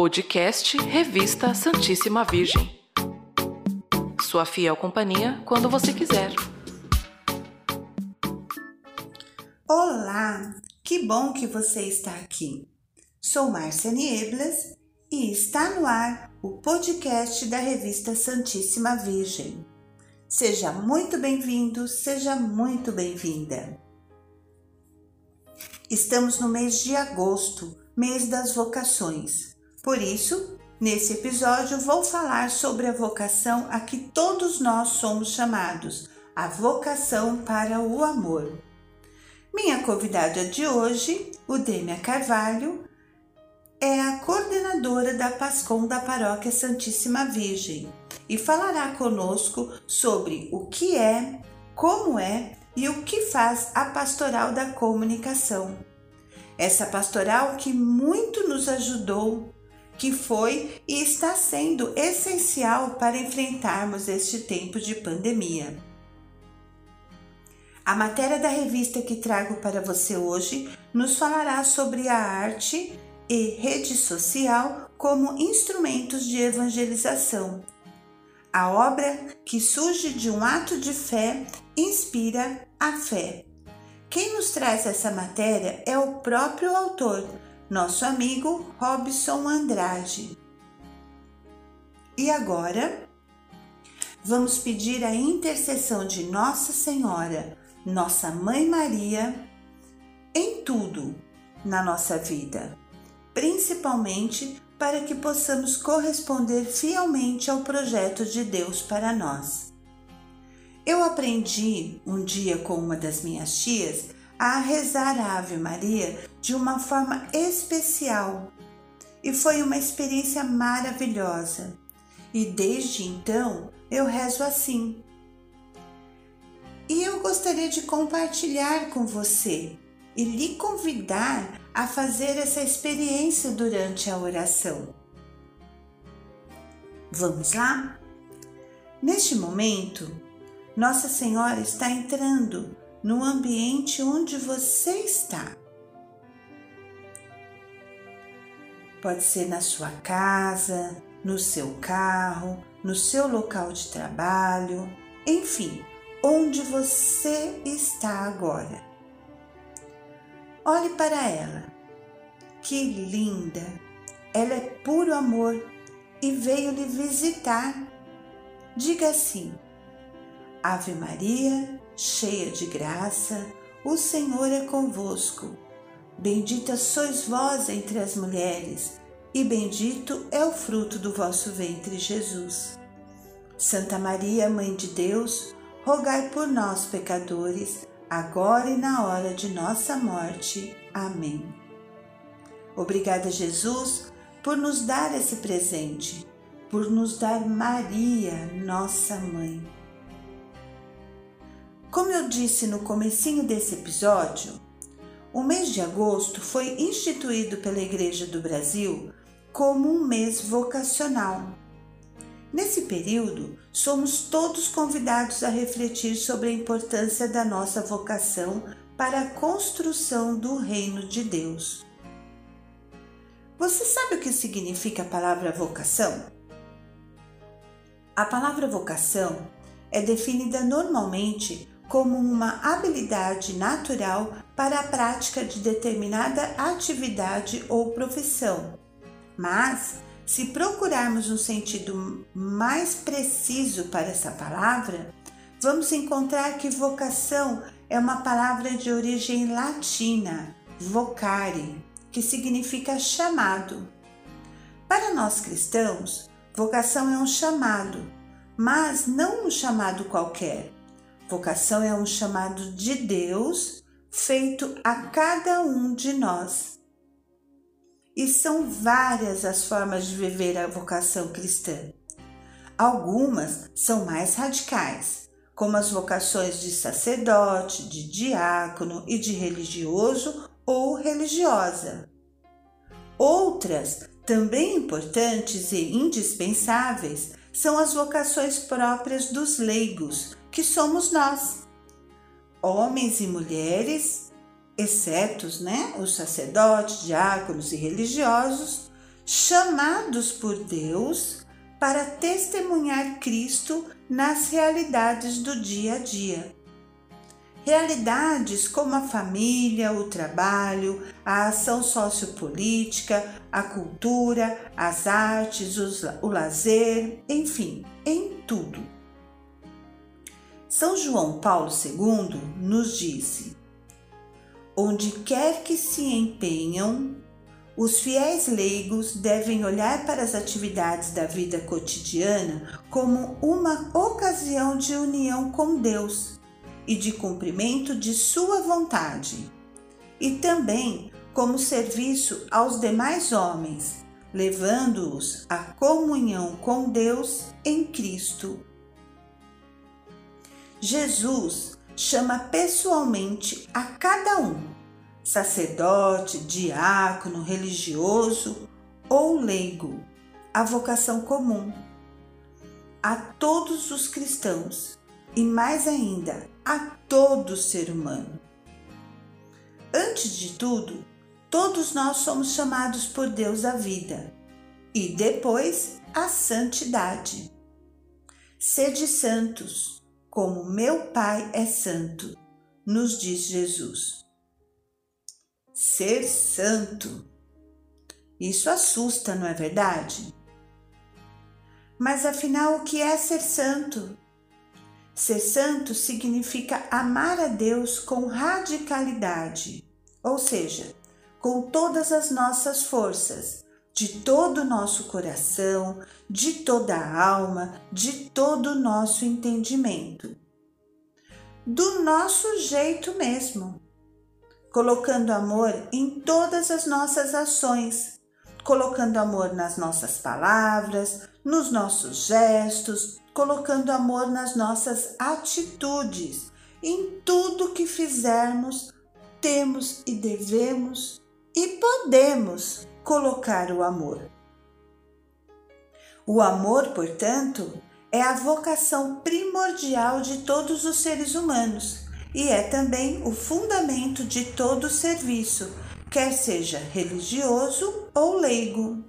Podcast Revista Santíssima Virgem. Sua fiel companhia quando você quiser. Olá, que bom que você está aqui. Sou Márcia Nieblas e está no ar o podcast da Revista Santíssima Virgem. Seja muito bem-vindo, seja muito bem-vinda. Estamos no mês de agosto, mês das vocações. Por isso, nesse episódio vou falar sobre a vocação a que todos nós somos chamados, a vocação para o amor. Minha convidada de hoje, o Dêmia Carvalho, é a coordenadora da PASCOM da Paróquia Santíssima Virgem e falará conosco sobre o que é, como é e o que faz a pastoral da comunicação. Essa pastoral que muito nos ajudou, que foi e está sendo essencial para enfrentarmos este tempo de pandemia. A matéria da revista que trago para você hoje nos falará sobre a arte e rede social como instrumentos de evangelização a obra que surge de um ato de fé inspira a fé. Quem nos traz essa matéria é o próprio autor, nosso amigo Robson Andrade. E agora, vamos pedir a intercessão de Nossa Senhora, nossa Mãe Maria, em tudo na nossa vida, principalmente para que possamos corresponder fielmente ao projeto de Deus para nós. Eu aprendi um dia com uma das minhas tias a rezar a Ave Maria de uma forma especial e foi uma experiência maravilhosa. E desde então eu rezo assim. E eu gostaria de compartilhar com você e lhe convidar a fazer essa experiência durante a oração. Vamos lá? Neste momento, Nossa Senhora está entrando no ambiente onde você está. Pode ser na sua casa, no seu carro, no seu local de trabalho, enfim, onde você está agora. Olhe para ela. Que linda! Ela é puro amor e veio lhe visitar. Diga assim: Ave Maria, cheia de graça, o Senhor é convosco. Bendita sois vós entre as mulheres, e bendito é o fruto do vosso ventre, Jesus. Santa Maria, Mãe de Deus, rogai por nós, pecadores, agora e na hora de nossa morte. Amém. Obrigada, Jesus, por nos dar esse presente, por nos dar Maria, nossa mãe. Como eu disse no comecinho desse episódio, o mês de agosto foi instituído pela Igreja do Brasil como um mês vocacional Nesse período, somos todos convidados a refletir sobre a importância da nossa vocação para a construção do reino de Deus. Você sabe o que significa a palavra vocação? A palavra vocação é definida normalmente como uma habilidade natural para a prática de determinada atividade ou profissão, mas se procurarmos um sentido mais preciso para essa palavra, vamos encontrar que vocação é uma palavra de origem latina, vocare, que significa chamado. Para nós cristãos, vocação é um chamado, mas não um chamado qualquer. Vocação é um chamado de Deus feito a cada um de nós e são várias as formas de viver a vocação cristã. Algumas são mais radicais, como as vocações de sacerdote, de diácono e de religioso ou religiosa. Outras, também importantes e indispensáveis, são as vocações próprias dos leigos, que somos nós, homens e mulheres excetos né, os sacerdotes, diáconos e religiosos, chamados por Deus para testemunhar Cristo nas realidades do dia a dia. Realidades como a família, o trabalho, a ação sociopolítica, a cultura, as artes, o lazer, enfim, em tudo. São João Paulo II nos disse: Onde quer que se empenham, os fiéis leigos devem olhar para as atividades da vida cotidiana como uma ocasião de união com Deus e de cumprimento de Sua vontade, e também como serviço aos demais homens, levando-os à comunhão com Deus em Cristo. Jesus chama pessoalmente a cada um, sacerdote, diácono, religioso ou leigo, a vocação comum, a todos os cristãos e mais ainda a todo ser humano. Antes de tudo, todos nós somos chamados por Deus à vida e depois à santidade. Sede santos, como meu Pai é santo, nos diz Jesus. Ser santo. Isso assusta, não é verdade? Mas afinal, o que é ser santo? Ser santo significa amar a Deus com radicalidade, ou seja, com todas as nossas forças, de todo o nosso coração, de toda a alma, de todo o nosso entendimento. Do nosso jeito mesmo, colocando amor em todas as nossas ações, colocando amor nas nossas palavras, nos nossos gestos, colocando amor nas nossas atitudes. Em tudo que fizermos, temos e devemos e podemos colocar o amor. O amor, portanto, é a vocação primordial de todos os seres humanos e é também o fundamento de todo serviço, quer seja religioso ou leigo.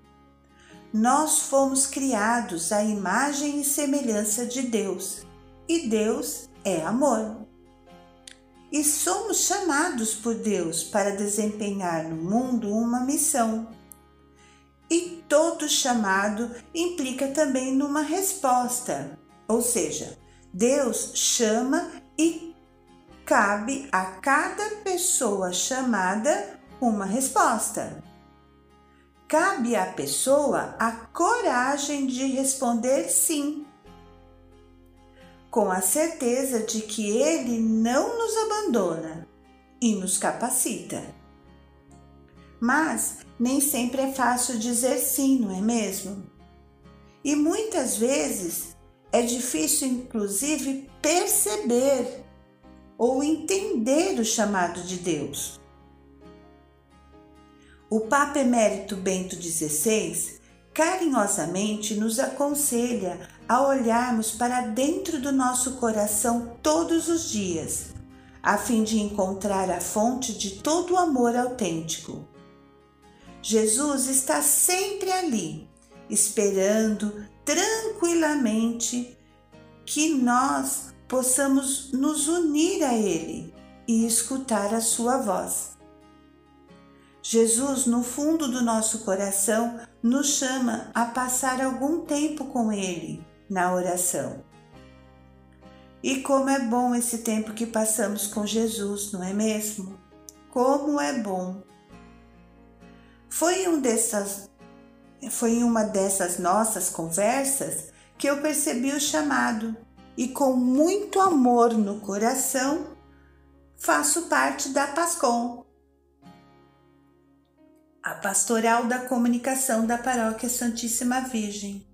Nós fomos criados à imagem e semelhança de Deus, e Deus é amor. E somos chamados por Deus para desempenhar no mundo uma missão. E todo chamado implica também numa resposta, ou seja, Deus chama e cabe a cada pessoa chamada uma resposta. Cabe à pessoa a coragem de responder sim, com a certeza de que Ele não nos abandona e nos capacita. Mas nem sempre é fácil dizer sim, não é mesmo? E muitas vezes é difícil, inclusive, perceber ou entender o chamado de Deus. O Papa Emérito Bento XVI carinhosamente nos aconselha a olharmos para dentro do nosso coração todos os dias, a fim de encontrar a fonte de todo o amor autêntico. Jesus está sempre ali, esperando tranquilamente que nós possamos nos unir a Ele e escutar a Sua voz. Jesus, no fundo do nosso coração, nos chama a passar algum tempo com Ele na oração. E como é bom esse tempo que passamos com Jesus, não é mesmo? Como é bom! Foi, um dessas, foi em uma dessas nossas conversas que eu percebi o chamado e, com muito amor no coração, faço parte da PASCOM, a Pastoral da Comunicação da Paróquia Santíssima Virgem.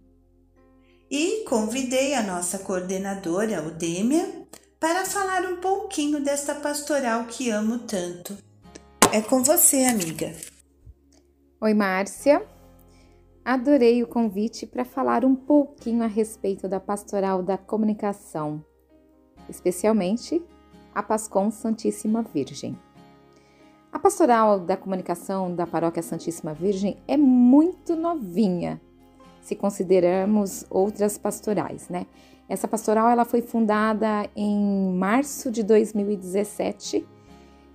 E convidei a nossa coordenadora, Odêmia, para falar um pouquinho desta pastoral que amo tanto. É com você, amiga. Oi, Márcia. Adorei o convite para falar um pouquinho a respeito da pastoral da comunicação, especialmente a Pascom Santíssima Virgem. A pastoral da comunicação da Paróquia Santíssima Virgem é muito novinha, se considerarmos outras pastorais, né? Essa pastoral ela foi fundada em março de 2017,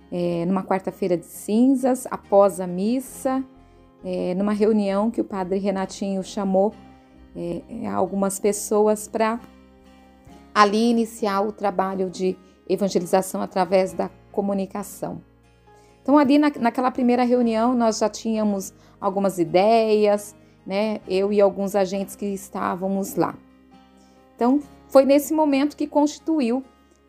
é, numa quarta-feira de cinzas, após a missa, é, numa reunião que o padre Renatinho chamou é, algumas pessoas para ali iniciar o trabalho de evangelização através da comunicação. Então, ali na, naquela primeira reunião, nós já tínhamos algumas ideias, né? Eu e alguns agentes que estávamos lá. Então, foi nesse momento que constituiu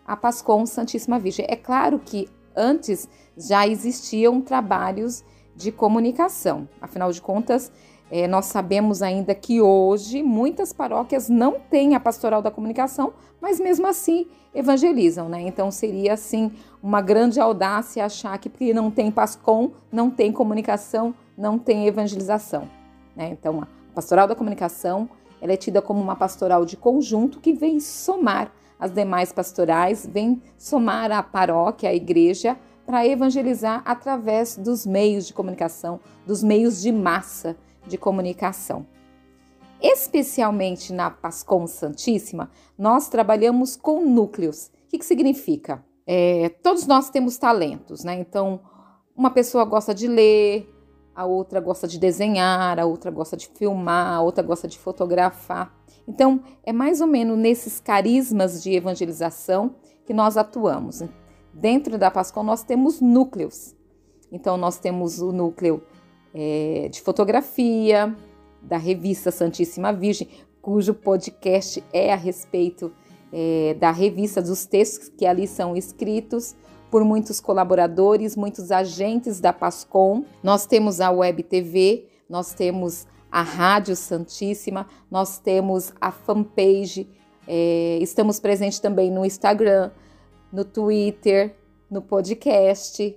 a Pascom Santíssima Virgem. É claro que antes já existiam trabalhos de comunicação, afinal de contas, é, nós sabemos ainda que hoje muitas paróquias não têm a pastoral da comunicação, mas mesmo assim evangelizam, né? Então seria assim uma grande audácia achar que porque não tem PASCOM, não tem comunicação, não tem evangelização, né? Então a pastoral da comunicação ela é tida como uma pastoral de conjunto que vem somar as demais pastorais, vem somar a paróquia, a igreja, para evangelizar através dos meios de comunicação, dos meios de massa de comunicação. Especialmente na Pascom Santíssima, nós trabalhamos com núcleos. O que, que significa? É, todos nós temos talentos, né? Então, uma pessoa gosta de ler, a outra gosta de desenhar, a outra gosta de filmar, a outra gosta de fotografar. Então, é mais ou menos nesses carismas de evangelização que nós atuamos. Dentro da Pascom, nós temos núcleos. Então, nós temos o núcleo é, de fotografia, da revista Santíssima Virgem, cujo podcast é a respeito é, da revista dos textos que ali são escritos por muitos colaboradores, muitos agentes da Pascom. Nós temos a Web TV, nós temos a Rádio Santíssima, nós temos a fanpage, é, estamos presentes também no Instagram, no Twitter, no podcast,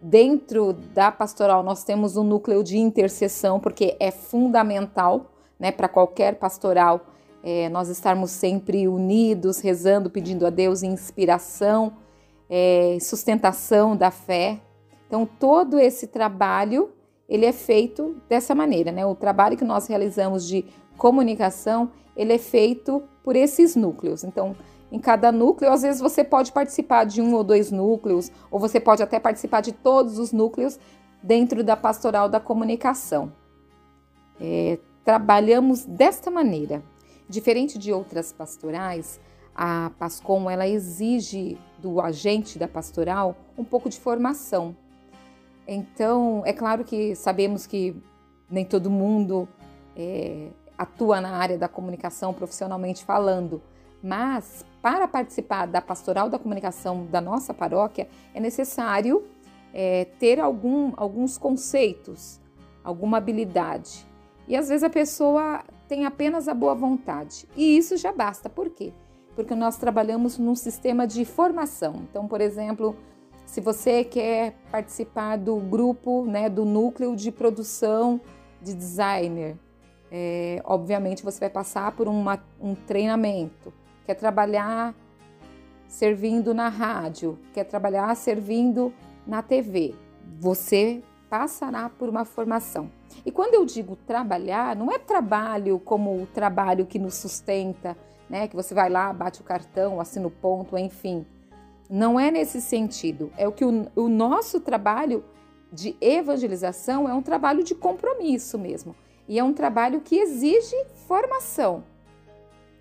Dentro da pastoral, nós temos um núcleo de intercessão, porque é fundamental né, para qualquer pastoral é, nós estarmos sempre unidos, rezando, pedindo a Deus inspiração, é, sustentação da fé. Então, todo esse trabalho ele é feito dessa maneira, né? O trabalho que nós realizamos de comunicação, ele é feito por esses núcleos. Então, em cada núcleo. Às vezes você pode participar de um ou dois núcleos, ou você pode até participar de todos os núcleos dentro da pastoral da comunicação. É, trabalhamos desta maneira. Diferente de outras pastorais, a Pascom ela exige do agente da pastoral um pouco de formação. Então, é claro que sabemos que nem todo mundo é, atua na área da comunicação profissionalmente falando, mas para participar da pastoral da comunicação da nossa paróquia é necessário é, ter algum, alguns conceitos, alguma habilidade. E às vezes a pessoa tem apenas a boa vontade. E isso já basta. Por quê? Porque nós trabalhamos num sistema de formação. Então, por exemplo, se você quer participar do grupo, né, do núcleo de produção de designer, é, obviamente você vai passar por uma, um treinamento quer trabalhar servindo na rádio, quer trabalhar servindo na TV, você passará por uma formação. E quando eu digo trabalhar, não é trabalho como o trabalho que nos sustenta, né? Que você vai lá, bate o cartão, assina o ponto, enfim. Não é nesse sentido. É o que o, o nosso trabalho de evangelização é um trabalho de compromisso mesmo. E é um trabalho que exige formação.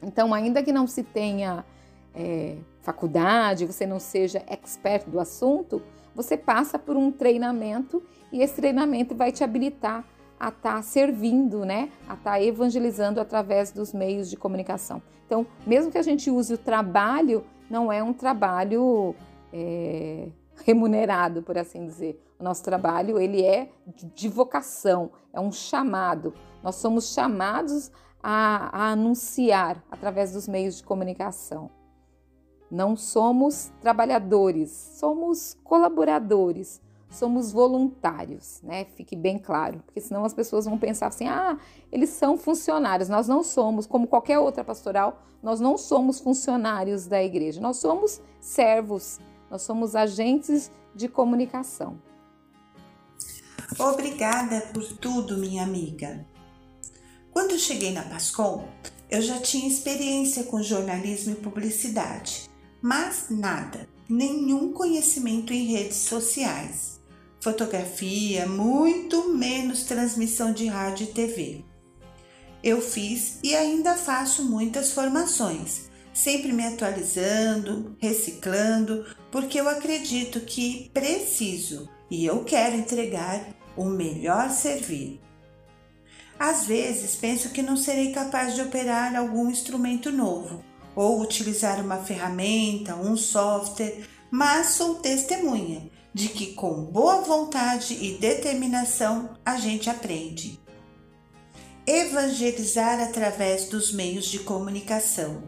Então, ainda que não se tenha é, faculdade, você não seja expert do assunto, você passa por um treinamento e esse treinamento vai te habilitar a estar tá servindo, né? A estar tá evangelizando através dos meios de comunicação. Então, mesmo que a gente use o trabalho, não é um trabalho é, remunerado, por assim dizer. O nosso trabalho ele é de vocação, é um chamado. Nós somos chamados a, a anunciar através dos meios de comunicação. Não somos trabalhadores, somos colaboradores, somos voluntários, né? Fique bem claro, porque senão as pessoas vão pensar assim: ah, eles são funcionários. Nós não somos, como qualquer outra pastoral, nós não somos funcionários da igreja, nós somos servos, nós somos agentes de comunicação. Obrigada por tudo, minha amiga. Quando cheguei na Pascom, eu já tinha experiência com jornalismo e publicidade, mas nada, nenhum conhecimento em redes sociais, fotografia, muito menos transmissão de rádio e TV. Eu fiz e ainda faço muitas formações, sempre me atualizando, reciclando, porque eu acredito que preciso e eu quero entregar o melhor serviço. Às vezes penso que não serei capaz de operar algum instrumento novo ou utilizar uma ferramenta, um software, mas sou testemunha de que com boa vontade e determinação a gente aprende. Evangelizar através dos meios de comunicação.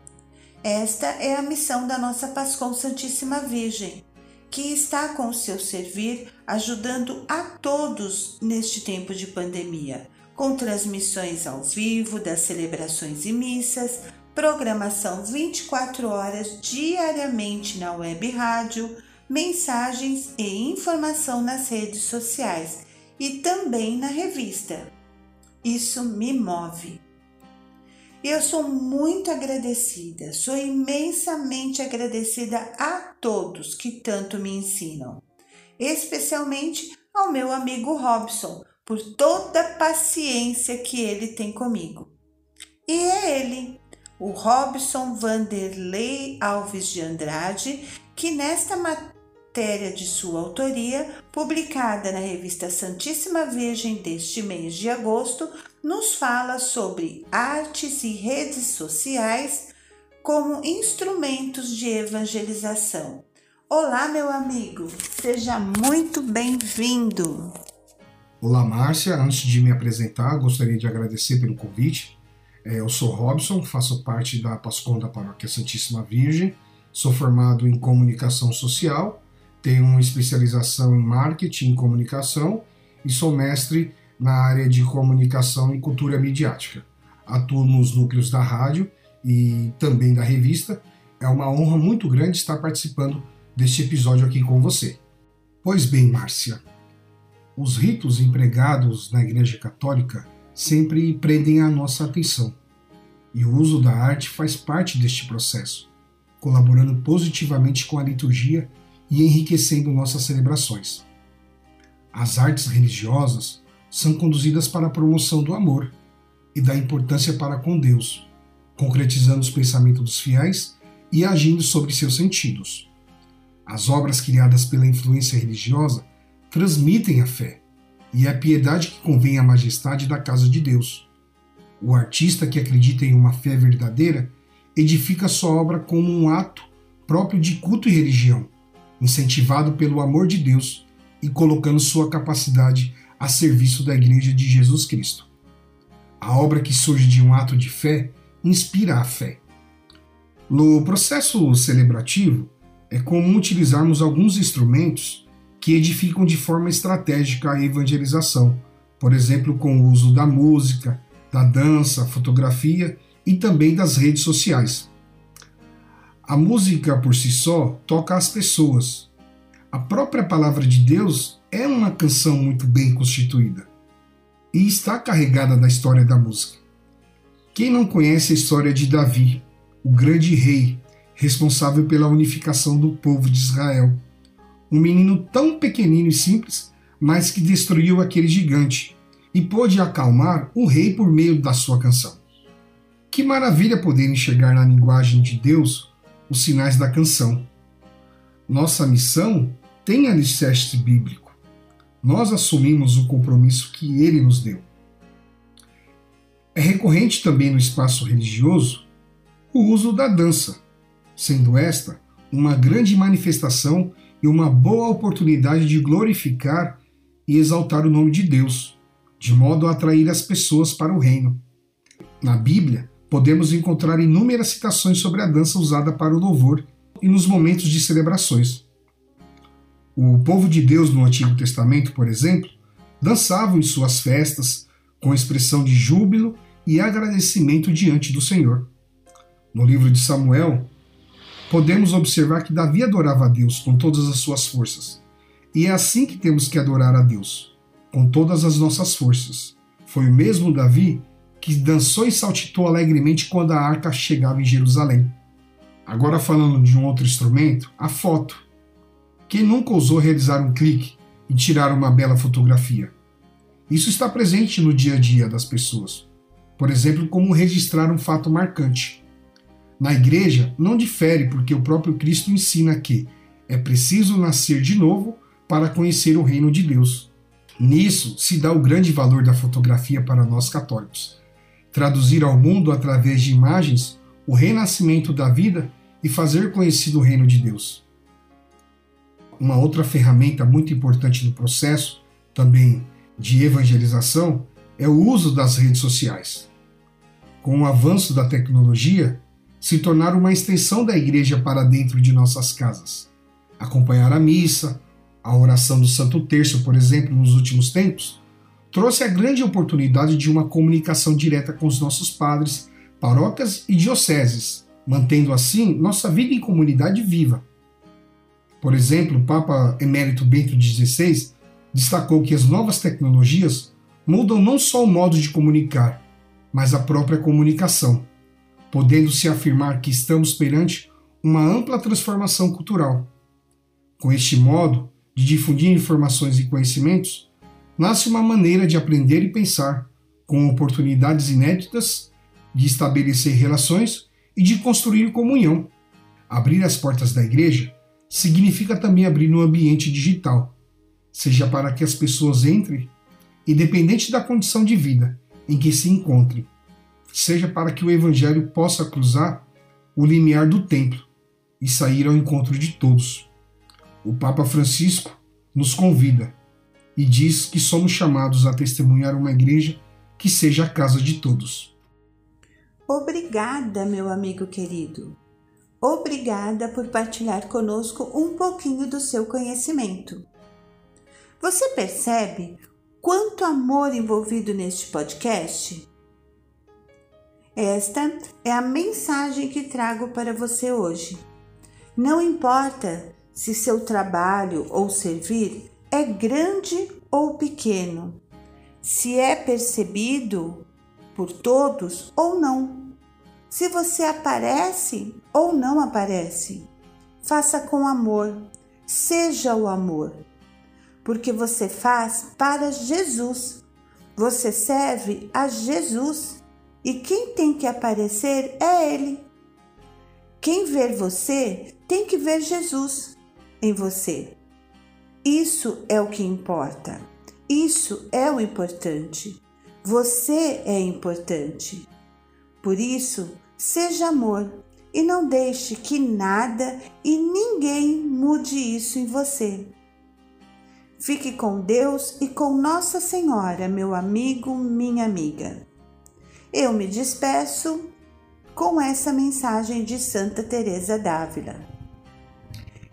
Esta é a missão da nossa Pascom Santíssima Virgem, que está com o seu servir ajudando a todos neste tempo de pandemia, com transmissões ao vivo das celebrações e missas, programação 24 horas diariamente na web rádio, mensagens e informação nas redes sociais e também na revista. Isso me move. Eu sou muito agradecida, sou imensamente agradecida a todos que tanto me ensinam, especialmente ao meu amigo Robson, por toda a paciência que ele tem comigo. E é ele, o Robson Vanderlei Alves de Andrade, que nesta matéria de sua autoria, publicada na revista Santíssima Virgem deste mês de agosto, nos fala sobre artes e redes sociais como instrumentos de evangelização. Olá, meu amigo, seja muito bem-vindo. Olá, Márcia. Antes de me apresentar, gostaria de agradecer pelo convite é, eu sou Robson, faço parte da Pascom da Paróquia Santíssima Virgem, sou formado em comunicação social, tenho uma especialização em marketing e comunicação e sou mestre na área de comunicação e cultura midiática. Atuo nos núcleos da rádio e também da revista. É uma honra muito grande estar participando deste episódio aqui com você. Pois bem, Márcia, os ritos empregados na Igreja Católica sempre prendem a nossa atenção. E o uso da arte faz parte deste processo, colaborando positivamente com a liturgia e enriquecendo nossas celebrações. As artes religiosas são conduzidas para a promoção do amor e da importância para com Deus, concretizando os pensamentos dos fiéis e agindo sobre seus sentidos. As obras criadas pela influência religiosa transmitem a fé, e é a piedade que convém à majestade da casa de Deus. O artista que acredita em uma fé verdadeira edifica sua obra como um ato próprio de culto e religião, incentivado pelo amor de Deus e colocando sua capacidade a serviço da Igreja de Jesus Cristo. A obra que surge de um ato de fé inspira a fé. No processo celebrativo, é comum utilizarmos alguns instrumentos que edificam de forma estratégica a evangelização, por exemplo, com o uso da música, da dança, fotografia e também das redes sociais. A música por si só toca as pessoas. A própria palavra de Deus é uma canção muito bem constituída e está carregada da história da música. Quem não conhece a história de Davi, o grande rei responsável pela unificação do povo de Israel? um menino tão pequenino e simples, mas que destruiu aquele gigante e pôde acalmar o rei por meio da sua canção. Que maravilha poder enxergar na linguagem de Deus os sinais da canção. Nossa missão tem alicerce bíblico. Nós assumimos o compromisso que ele nos deu. É recorrente também no espaço religioso o uso da dança, sendo esta uma grande manifestação e uma boa oportunidade de glorificar e exaltar o nome de Deus, de modo a atrair as pessoas para o reino. Na Bíblia, podemos encontrar inúmeras citações sobre a dança usada para o louvor e nos momentos de celebrações. O povo de Deus no Antigo Testamento, por exemplo, dançava em suas festas com expressão de júbilo e agradecimento diante do Senhor. No livro de Samuel, podemos observar que Davi adorava a Deus com todas as suas forças. E é assim que temos que adorar a Deus, com todas as nossas forças. Foi o mesmo Davi que dançou e saltitou alegremente quando a arca chegava em Jerusalém. Agora, falando de um outro instrumento, a foto. Quem nunca ousou realizar um clique e tirar uma bela fotografia? Isso está presente no dia a dia das pessoas. Por exemplo, como registrar um fato marcante. Na igreja, não difere porque o próprio Cristo ensina que é preciso nascer de novo para conhecer o reino de Deus. Nisso se dá o grande valor da fotografia para nós católicos. Traduzir ao mundo através de imagens o renascimento da vida e fazer conhecido o reino de Deus. Uma outra ferramenta muito importante no processo, também de evangelização, é o uso das redes sociais. Com o avanço da tecnologia, se tornar uma extensão da igreja para dentro de nossas casas. Acompanhar a missa, a oração do Santo Terço, por exemplo, nos últimos tempos, trouxe a grande oportunidade de uma comunicação direta com os nossos padres, paróquias e dioceses, mantendo assim nossa vida em comunidade viva. Por exemplo, o Papa Emérito Bento XVI destacou que as novas tecnologias mudam não só o modo de comunicar, mas a própria comunicação, podendo-se afirmar que estamos perante uma ampla transformação cultural. Com este modo de difundir informações e conhecimentos, nasce uma maneira de aprender e pensar, com oportunidades inéditas de estabelecer relações e de construir comunhão. Abrir as portas da igreja significa também abrir no ambiente digital, seja para que as pessoas entrem independente da condição de vida em que se encontrem, seja para que o Evangelho possa cruzar o limiar do templo e sair ao encontro de todos. O Papa Francisco nos convida e diz que somos chamados a testemunhar uma igreja que seja a casa de todos. Obrigada, meu amigo querido. Obrigada por partilhar conosco um pouquinho do seu conhecimento. Você percebe quanto amor envolvido neste podcast? Esta é a mensagem que trago para você hoje. Não importa se seu trabalho ou servir é grande ou pequeno, se é percebido por todos ou não, se você aparece ou não aparece. Faça com amor, seja o amor porque você faz para Jesus. Você serve a Jesus e quem tem que aparecer é Ele. Quem ver você tem que ver Jesus em você. Isso é o que importa. Isso é o importante. Você é importante. Por isso, seja amor e não deixe que nada e ninguém mude isso em você. Fique com Deus e com Nossa Senhora, meu amigo, minha amiga. Eu me despeço com essa mensagem de Santa Teresa d'Ávila.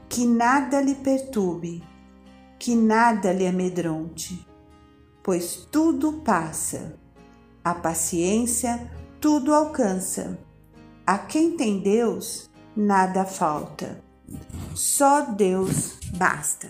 Que nada lhe perturbe, que nada lhe amedronte, pois tudo passa. A paciência tudo alcança. A quem tem Deus, nada falta. Só Deus basta.